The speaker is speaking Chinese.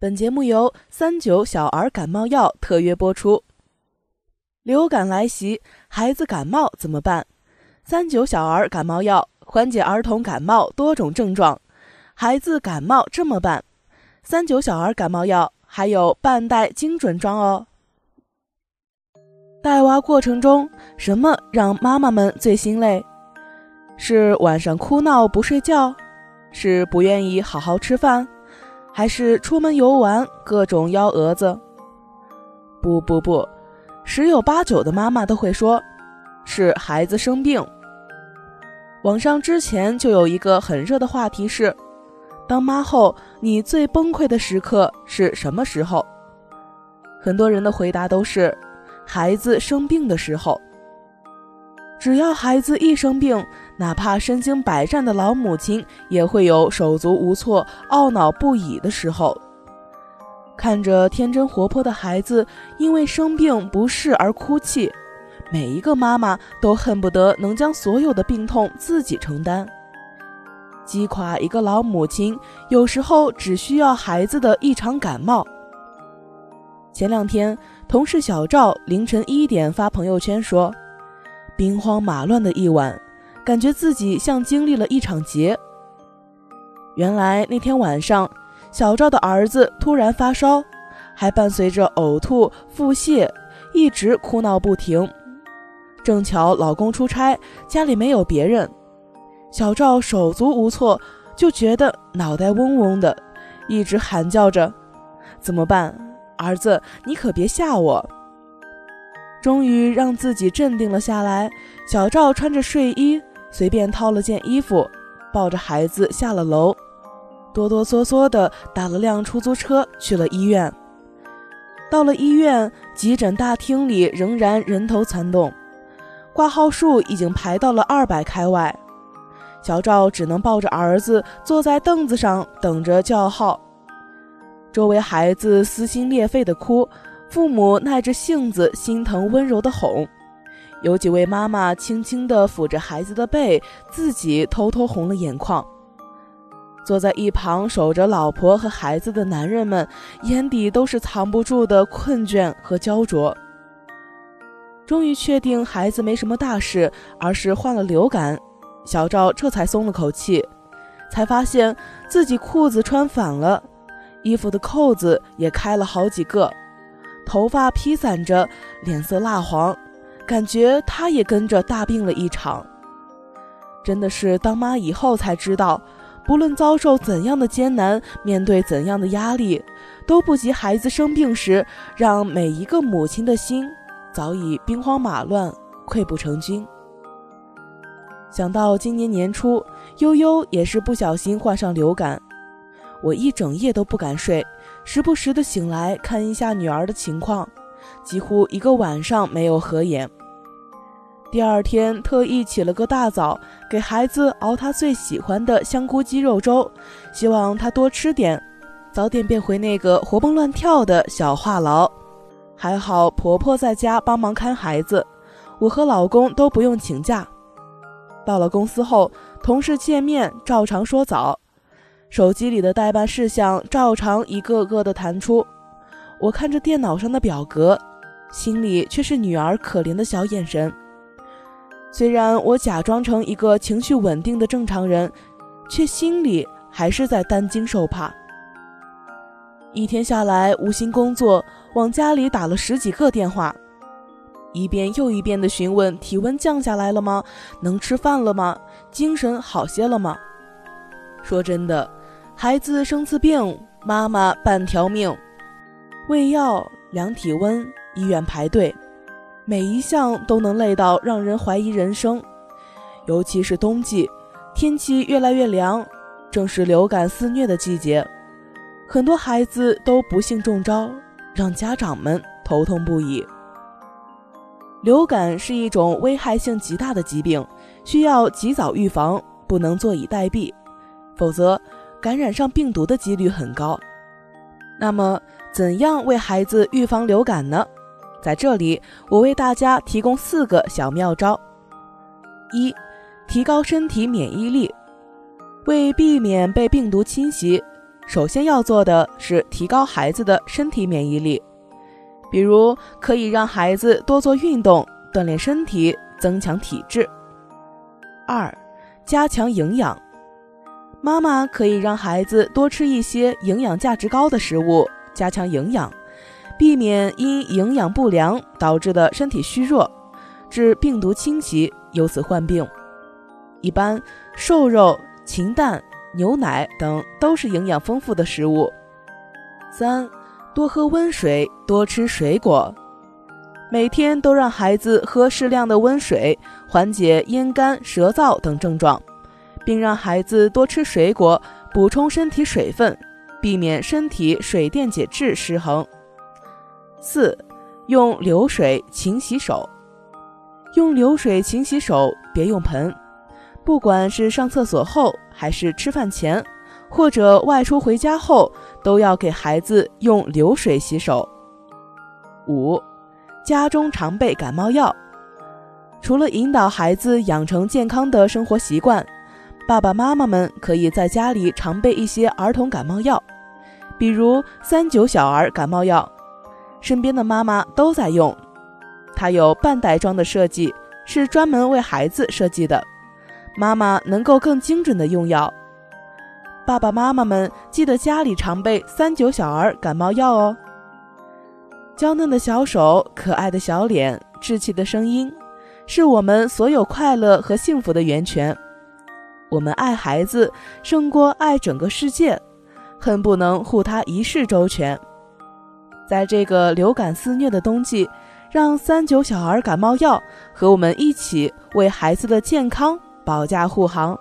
本节目由三九小儿感冒药特约播出。流感来袭，孩子感冒怎么办？三九小儿感冒药缓解儿童感冒多种症状，孩子感冒这么办？三九小儿感冒药还有半袋精准装哦。带娃过程中，什么让妈妈们最心累？是晚上哭闹不睡觉，是不愿意好好吃饭？还是出门游玩，各种幺蛾子。不不不，十有八九的妈妈都会说，是孩子生病。网上之前就有一个很热的话题是：当妈后，你最崩溃的时刻是什么时候？很多人的回答都是孩子生病的时候。只要孩子一生病，哪怕身经百战的老母亲也会有手足无措、懊恼不已的时候。看着天真活泼的孩子因为生病不适而哭泣，每一个妈妈都恨不得能将所有的病痛自己承担。击垮一个老母亲，有时候只需要孩子的一场感冒。前两天，同事小赵凌晨一点发朋友圈说。兵荒马乱的一晚，感觉自己像经历了一场劫。原来那天晚上，小赵的儿子突然发烧，还伴随着呕吐、腹泻，一直哭闹不停。正巧老公出差，家里没有别人，小赵手足无措，就觉得脑袋嗡嗡的，一直喊叫着：“怎么办？儿子，你可别吓我！”终于让自己镇定了下来，小赵穿着睡衣，随便掏了件衣服，抱着孩子下了楼，哆哆嗦嗦地打了辆出租车去了医院。到了医院，急诊大厅里仍然人头攒动，挂号数已经排到了二百开外，小赵只能抱着儿子坐在凳子上等着叫号，周围孩子撕心裂肺地哭。父母耐着性子，心疼温柔的哄，有几位妈妈轻轻地抚着孩子的背，自己偷偷红了眼眶。坐在一旁守着老婆和孩子的男人们，眼底都是藏不住的困倦和焦灼。终于确定孩子没什么大事，而是患了流感，小赵这才松了口气，才发现自己裤子穿反了，衣服的扣子也开了好几个。头发披散着，脸色蜡黄，感觉她也跟着大病了一场。真的是当妈以后才知道，不论遭受怎样的艰难，面对怎样的压力，都不及孩子生病时，让每一个母亲的心早已兵荒马乱、溃不成军。想到今年年初，悠悠也是不小心患上流感。我一整夜都不敢睡，时不时的醒来看一下女儿的情况，几乎一个晚上没有合眼。第二天特意起了个大早，给孩子熬他最喜欢的香菇鸡肉粥，希望他多吃点，早点变回那个活蹦乱跳的小话痨。还好婆婆在家帮忙看孩子，我和老公都不用请假。到了公司后，同事见面照常说早。手机里的代办事项照常一个个的弹出，我看着电脑上的表格，心里却是女儿可怜的小眼神。虽然我假装成一个情绪稳定的正常人，却心里还是在担惊受怕。一天下来，无心工作，往家里打了十几个电话，一遍又一遍的询问体温降下来了吗？能吃饭了吗？精神好些了吗？说真的。孩子生次病，妈妈半条命，喂药、量体温、医院排队，每一项都能累到让人怀疑人生。尤其是冬季，天气越来越凉，正是流感肆虐的季节，很多孩子都不幸中招，让家长们头痛不已。流感是一种危害性极大的疾病，需要及早预防，不能坐以待毙，否则。感染上病毒的几率很高，那么怎样为孩子预防流感呢？在这里，我为大家提供四个小妙招：一、提高身体免疫力，为避免被病毒侵袭，首先要做的是提高孩子的身体免疫力，比如可以让孩子多做运动，锻炼身体，增强体质。二，加强营养，妈妈可以让孩子多吃一些营养价值高的食物，加强营养，避免因营养不良导致的身体虚弱，致病毒侵袭，由此患病。一般瘦肉、禽蛋。牛奶等都是营养丰富的食物。三，多喝温水，多吃水果，每天都让孩子喝适量的温水，缓解咽干舌燥等症状，并让孩子多吃水果，补充身体水分，避免身体水电解质失衡。四，用流水勤洗手，用流水勤洗手，别用盆。不管是上厕所后，还是吃饭前，或者外出回家后，都要给孩子用流水洗手。五，家中常备感冒药。除了引导孩子养成健康的生活习惯，爸爸妈妈们可以在家里常备一些儿童感冒药，比如三九小儿感冒药，身边的妈妈都在用。它有半袋装的设计，是专门为孩子设计的。妈妈能够更精准的用药，爸爸妈妈们记得家里常备三九小儿感冒药哦。娇嫩的小手，可爱的小脸，稚气的声音，是我们所有快乐和幸福的源泉。我们爱孩子胜过爱整个世界，恨不能护他一世周全。在这个流感肆虐的冬季，让三九小儿感冒药和我们一起为孩子的健康。保驾护航。